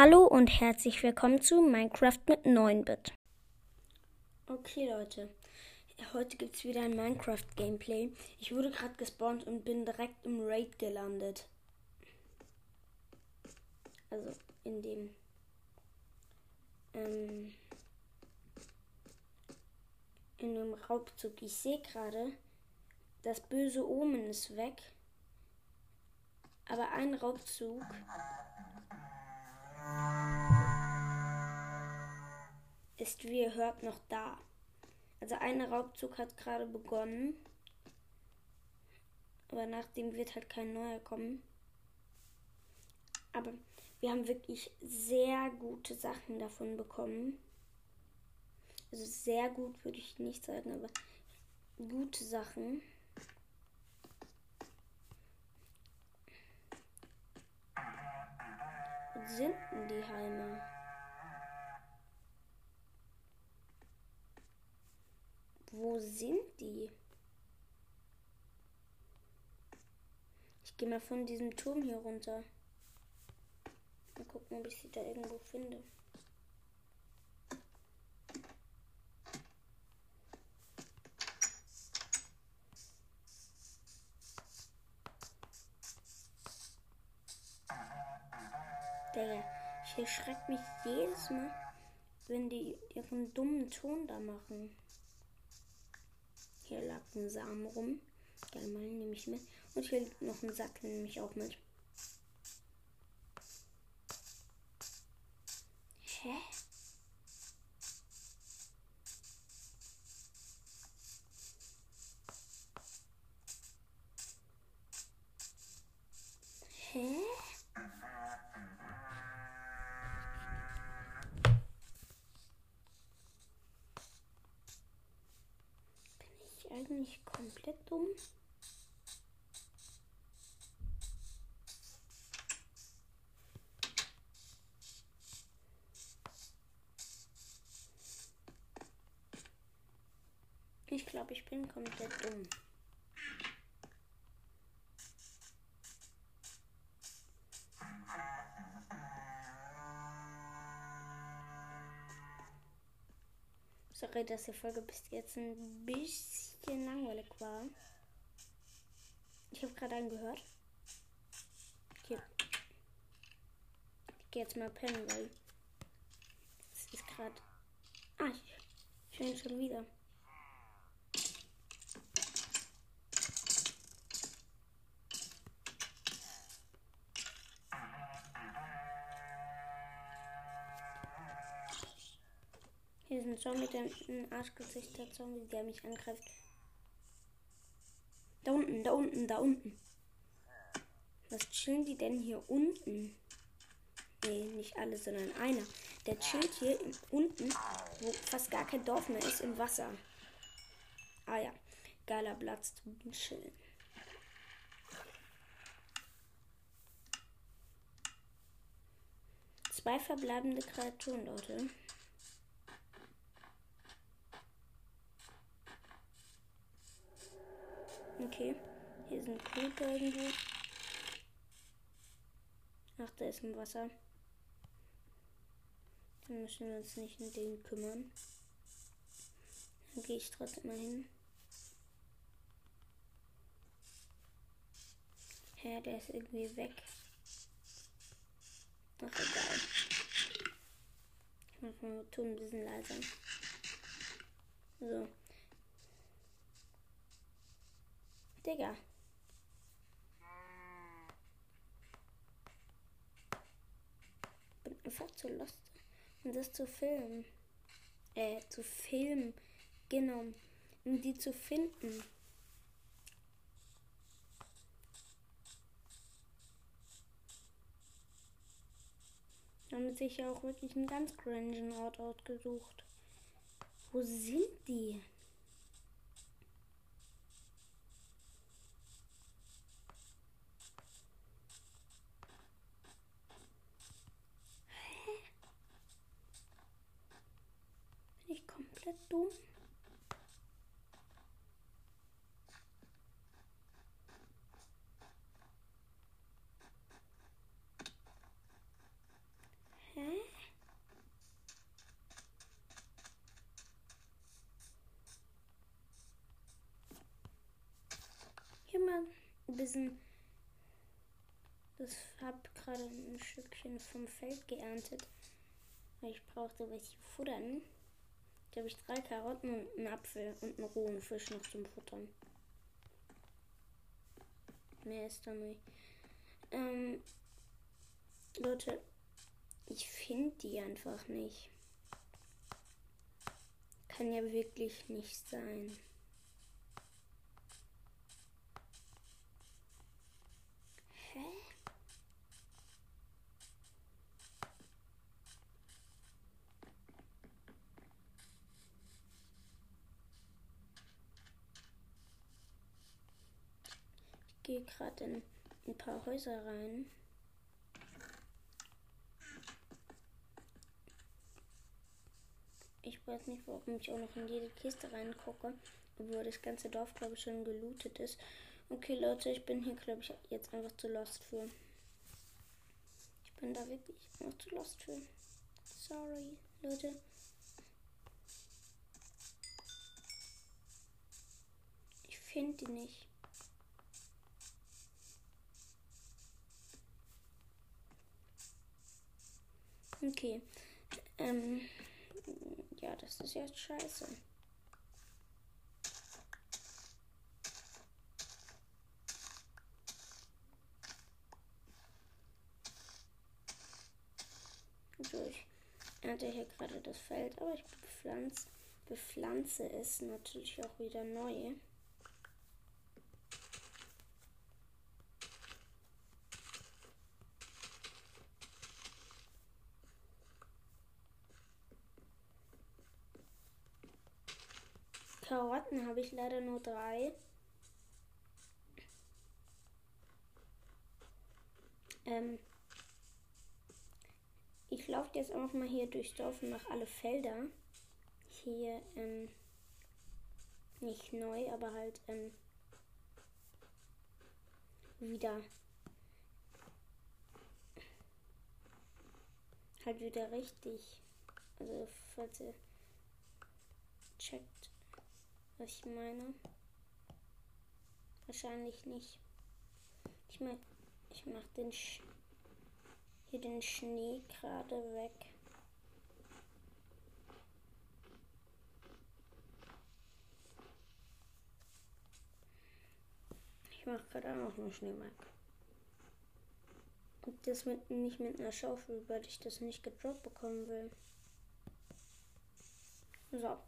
Hallo und herzlich willkommen zu Minecraft mit 9-Bit. Okay Leute, heute gibt es wieder ein Minecraft-Gameplay. Ich wurde gerade gespawnt und bin direkt im Raid gelandet. Also in dem... Ähm, in dem Raubzug. Ich sehe gerade, das böse Omen ist weg. Aber ein Raubzug ist, wie ihr hört, noch da. Also ein Raubzug hat gerade begonnen. Aber nach dem wird halt kein neuer kommen. Aber wir haben wirklich sehr gute Sachen davon bekommen. Also sehr gut würde ich nicht sagen, aber gute Sachen. Sind denn die Heime? Wo sind die? Ich gehe mal von diesem Turm hier runter. Mal gucken, ob ich sie da irgendwo finde. Erschreckt mich jedes Mal, wenn die ihren dummen Ton da machen. Hier lag ein Samen rum. Geil, mal nehme ich mit. Und hier liegt noch ein Sattel, nehme ich auch mit. Hä? Bin komplett dumm? Ich glaube, ich bin komplett dumm. Sorry, dass die Folge bis jetzt ein bisschen langweilig war. Ich habe gerade einen gehört. Okay. Ich gehe jetzt mal pennen, weil es ist gerade. Ah, ich ihn schon wieder. Ein Zombie, der ein Arschgesichter Zombie, der mich angreift. Da unten, da unten, da unten. Was chillen die denn hier unten? Nee, nicht alle, sondern einer. Der chillt hier in, unten, wo fast gar kein Dorf mehr ist, im Wasser. Ah ja, geiler Platz zum Chillen. Zwei verbleibende Kreaturen, Leute. Okay, hier ein Creeper irgendwo. Ach, der ist im Wasser. Dann müssen wir uns nicht um den kümmern. Dann gehe ich trotzdem mal hin. Hä, der ist irgendwie weg. Ach, egal. Ich mach mal Ton ein bisschen leiser. So. Digga. Bin einfach zu lost, um das zu filmen. Äh, zu filmen. Genau. Um die zu finden. Haben sich ja auch wirklich einen ganz cringen Ort ausgesucht. Wo sind die? komplett dumm. Hä? Hier mal ein bisschen. Das hab gerade ein Stückchen vom Feld geerntet. Ich brauchte welche futtern. Da habe ich drei Karotten und einen Apfel und einen rohen Fisch noch zum Futtern. Mehr ist da nicht. Ähm, Leute, ich finde die einfach nicht. Kann ja wirklich nicht sein. Hä? Ich gehe gerade in ein paar Häuser rein. Ich weiß nicht, warum ich auch noch in jede Kiste reingucke, obwohl das ganze Dorf, glaube ich, schon gelootet ist. Okay, Leute, ich bin hier, glaube ich, jetzt einfach zu lost für. Ich bin da wirklich einfach zu lost für. Sorry, Leute. Ich finde die nicht. Okay. Ähm, ja, das ist jetzt scheiße. Also ich ernte hier gerade das Feld, aber ich bepflanze, bepflanze es natürlich auch wieder neu. Karotten habe ich leider nur drei. Ähm ich laufe jetzt einfach mal hier durchs Dorf und mache alle Felder. Hier, ähm, nicht neu, aber halt, ähm, wieder halt wieder richtig. Also falls ihr checkt, was ich meine? Wahrscheinlich nicht. Ich mach, ich mach den Sch hier den Schnee gerade weg. Ich mache gerade auch noch einen Schnee weg. Und das mit, nicht mit einer Schaufel, weil ich das nicht gedroppt bekommen will. So.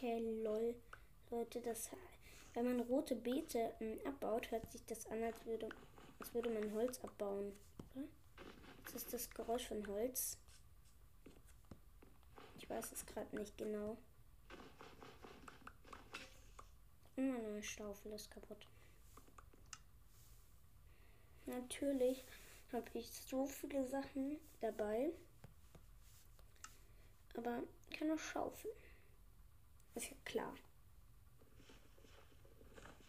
Hey, lol. Leute, das, wenn man rote Beete ähm, abbaut, hört sich das an, als würde, als würde man Holz abbauen. Oder? Das ist das Geräusch von Holz. Ich weiß es gerade nicht genau. Und meine Staufel ist kaputt. Natürlich habe ich so viele Sachen dabei. Aber keine Schaufel. Ist ja klar.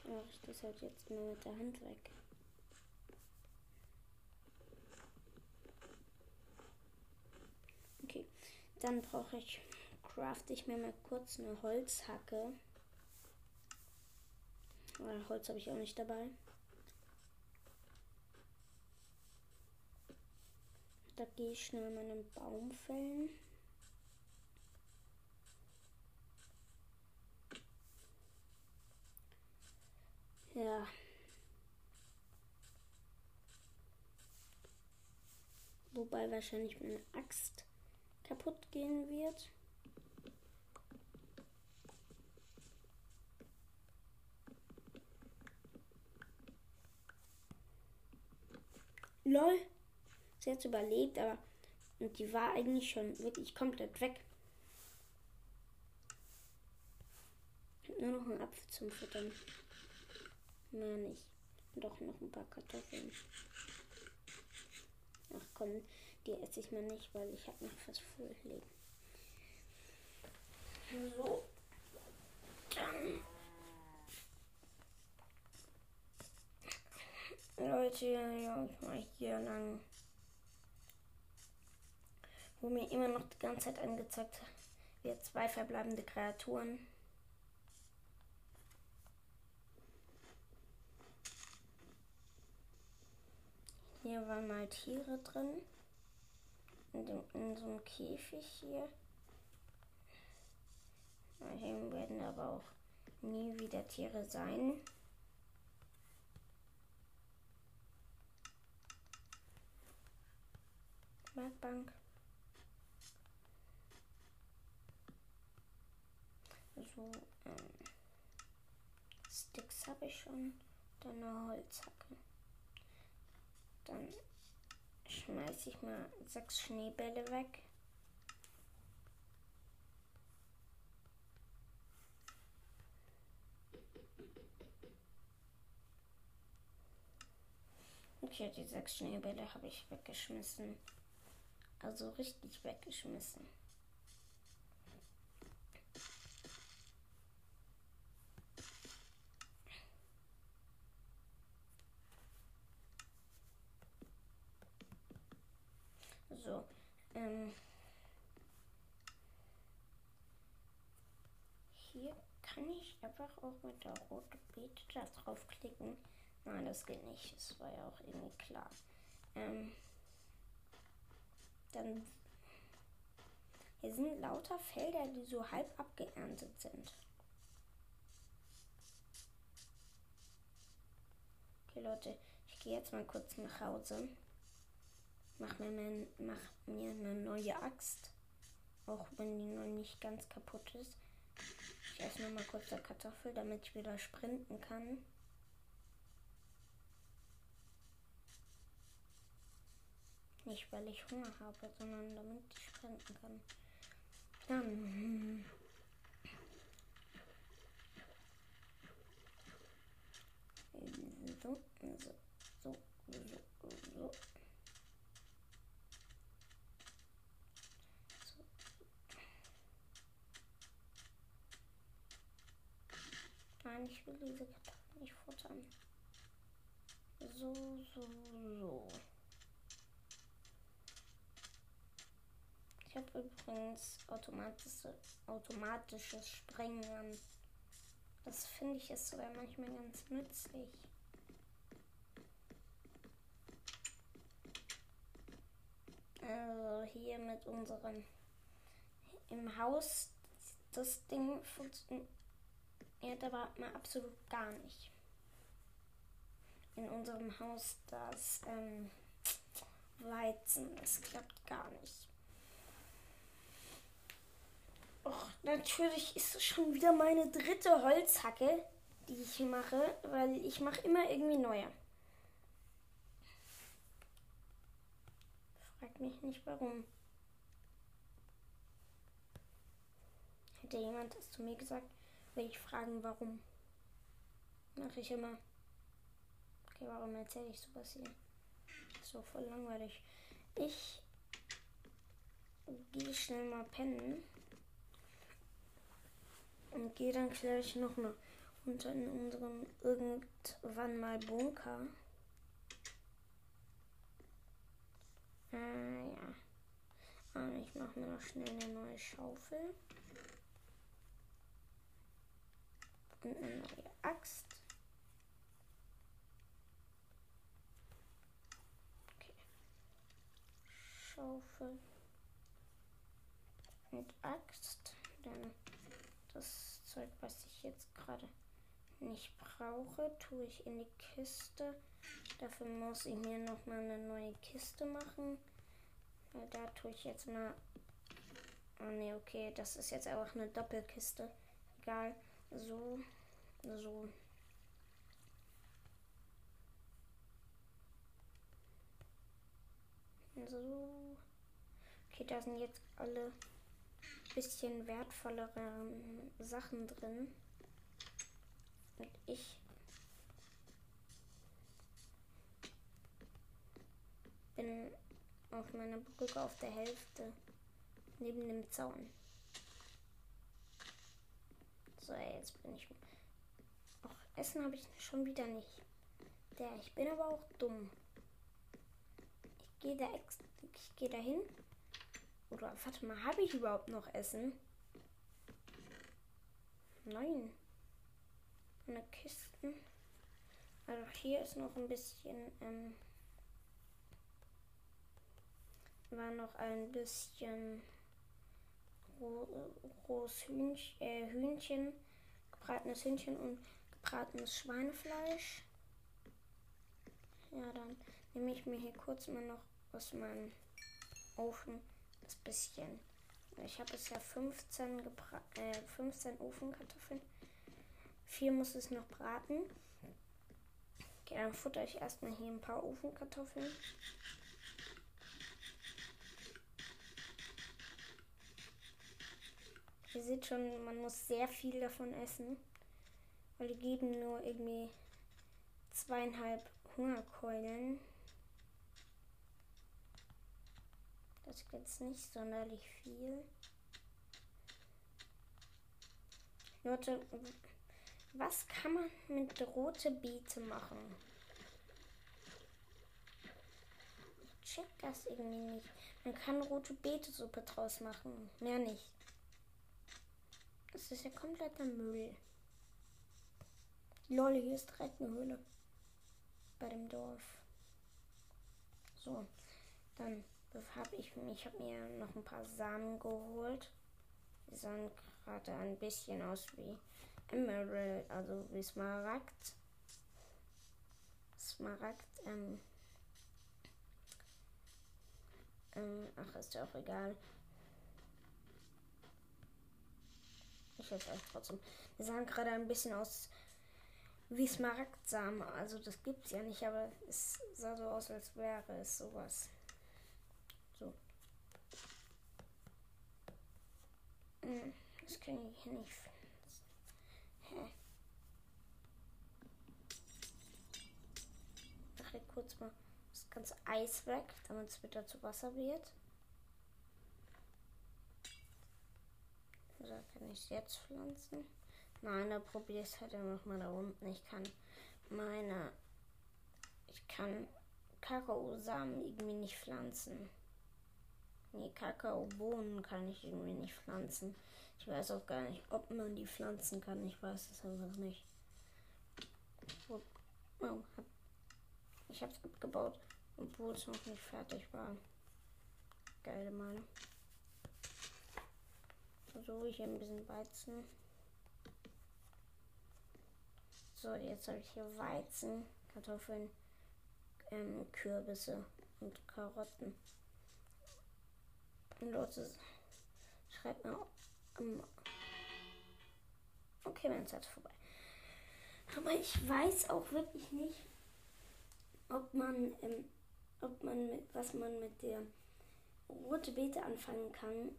Mache ich das halt jetzt mal mit der Hand weg. Okay, dann brauche ich, craft ich mir mal kurz eine Holzhacke. Aber Holz habe ich auch nicht dabei. Da gehe ich schnell meinen Baum fällen. Ja. Wobei wahrscheinlich meine Axt kaputt gehen wird. Lol. Sie hat überlebt, aber und die war eigentlich schon wirklich komplett weg. Nur noch einen Apfel zum Futtern. Na, nicht. Doch noch ein paar Kartoffeln. Ach komm, die esse ich mal nicht, weil ich habe noch fast voll Leben. So. Leute, ja, ich mache hier lang. Wo mir immer noch die ganze Zeit angezeigt wird, zwei verbleibende Kreaturen. Hier waren mal Tiere drin. In, dem, in so einem Käfig hier. Hier werden aber auch nie wieder Tiere sein. Werkbank. So, ähm, Sticks habe ich schon. Dann eine Holzhacke. Dann schmeiße ich mal sechs Schneebälle weg. Okay, die sechs Schneebälle habe ich weggeschmissen. Also richtig weggeschmissen. So, ähm, hier kann ich einfach auch mit der roten Beete da draufklicken. Nein, das geht nicht. Das war ja auch irgendwie klar. Ähm, dann hier sind lauter Felder, die so halb abgeerntet sind. Okay, Leute, ich gehe jetzt mal kurz nach Hause. Mach mir, mein, mach mir eine neue Axt. Auch wenn die noch nicht ganz kaputt ist. Ich esse noch mal kurz eine Kartoffel, damit ich wieder sprinten kann. Nicht, weil ich Hunger habe, sondern damit ich sprinten kann. Dann. So, so, so, so. Nein, ich will diese Kartoffeln nicht futtern. So, so, so. Ich habe übrigens automatische, automatisches Sprengen. Das finde ich ist sogar manchmal ganz nützlich. Also hier mit unserem im Haus das Ding funktioniert aber mal absolut gar nicht. In unserem Haus das ähm, Weizen, das klappt gar nicht. Och, natürlich ist es schon wieder meine dritte Holzhacke, die ich mache, weil ich mache immer irgendwie neue. Frag mich nicht warum. Hätte jemand das zu mir gesagt, würde ich fragen, warum. Mache ich immer. Okay, warum erzähle ich sowas hier? So voll langweilig. Ich gehe schnell mal pennen und gehe dann gleich nochmal unter in unserem irgendwann mal Bunker. Äh, ja. Und ich mache mir noch schnell eine neue Schaufel. Und eine neue Axt. Okay. Schaufel. Mit Axt. Dann das Zeug, was ich jetzt gerade nicht brauche, tue ich in die Kiste. Dafür muss ich mir noch mal eine neue Kiste machen. Weil da tue ich jetzt mal. Oh ne, okay, das ist jetzt einfach eine Doppelkiste. Egal. So, so. So. Okay, da sind jetzt alle bisschen wertvollere Sachen drin. Und ich bin auf meiner Brücke auf der Hälfte neben dem Zaun. So, jetzt bin ich. Auch Essen habe ich schon wieder nicht. Der, ich bin aber auch dumm. Ich gehe da ex ich gehe dahin. Oder warte mal, habe ich überhaupt noch Essen? Nein. Eine Kiste. Also hier ist noch ein bisschen. Ähm, war noch ein bisschen rohes Hühnchen, äh, Hühnchen, gebratenes Hühnchen und gebratenes Schweinefleisch. Ja, dann nehme ich mir hier kurz mal noch aus meinem Ofen das bisschen. Ich habe bisher 15, äh, 15 Ofenkartoffeln. Vier muss es noch braten. Okay, dann futter ich erstmal hier ein paar Ofenkartoffeln. Ihr seht schon, man muss sehr viel davon essen. Weil die geben nur irgendwie zweieinhalb Hungerkeulen. Das ist jetzt nicht sonderlich viel. Leute, was kann man mit rote Beete machen? Ich check das irgendwie nicht. Man kann rote Beete-Suppe draus machen. Mehr nicht. Das ist ja kompletter Müll. Lol, hier ist direkt eine Höhle. Bei dem Dorf. So, dann habe ich, ich habe mir noch ein paar Samen geholt. Die sahen gerade ein bisschen aus wie Emerald, also wie Smaragd. Smaragd, ähm, ähm, ach, ist ja auch egal. Ich helfe euch trotzdem. Die sahen gerade ein bisschen aus wie Smaragdsamen. Also das gibt's ja nicht, aber es sah so aus, als wäre es sowas. So. Hm, das kann ich hier nicht. Hä? Mache kurz mal das ganze Eis weg, damit es wieder zu Wasser wird. Oder kann ich es jetzt pflanzen? Nein, da probiere ich es halt noch mal da unten. Ich kann meine. Ich kann Kakaosamen irgendwie nicht pflanzen. Nee, Kakaobohnen kann ich irgendwie nicht pflanzen. Ich weiß auch gar nicht, ob man die pflanzen kann. Ich weiß es einfach nicht. Oh, ich habe es abgebaut, obwohl es noch nicht fertig war. Geile Meinung. So, ich ein bisschen Weizen. So, jetzt habe ich hier Weizen, Kartoffeln, ähm, Kürbisse und Karotten. Und Leute, schreibt mir. Ähm, okay, meine Zeit ist vorbei. Aber ich weiß auch wirklich nicht, ob man, ähm, ob man mit, was man mit der rote Beete anfangen kann.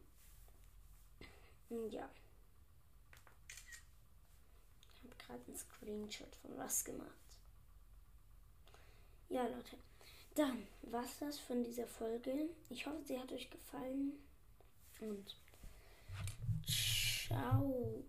Ja. Ich habe gerade ein Screenshot von was gemacht. Ja, Leute. Dann war's das von dieser Folge. Ich hoffe, sie hat euch gefallen. Und ciao.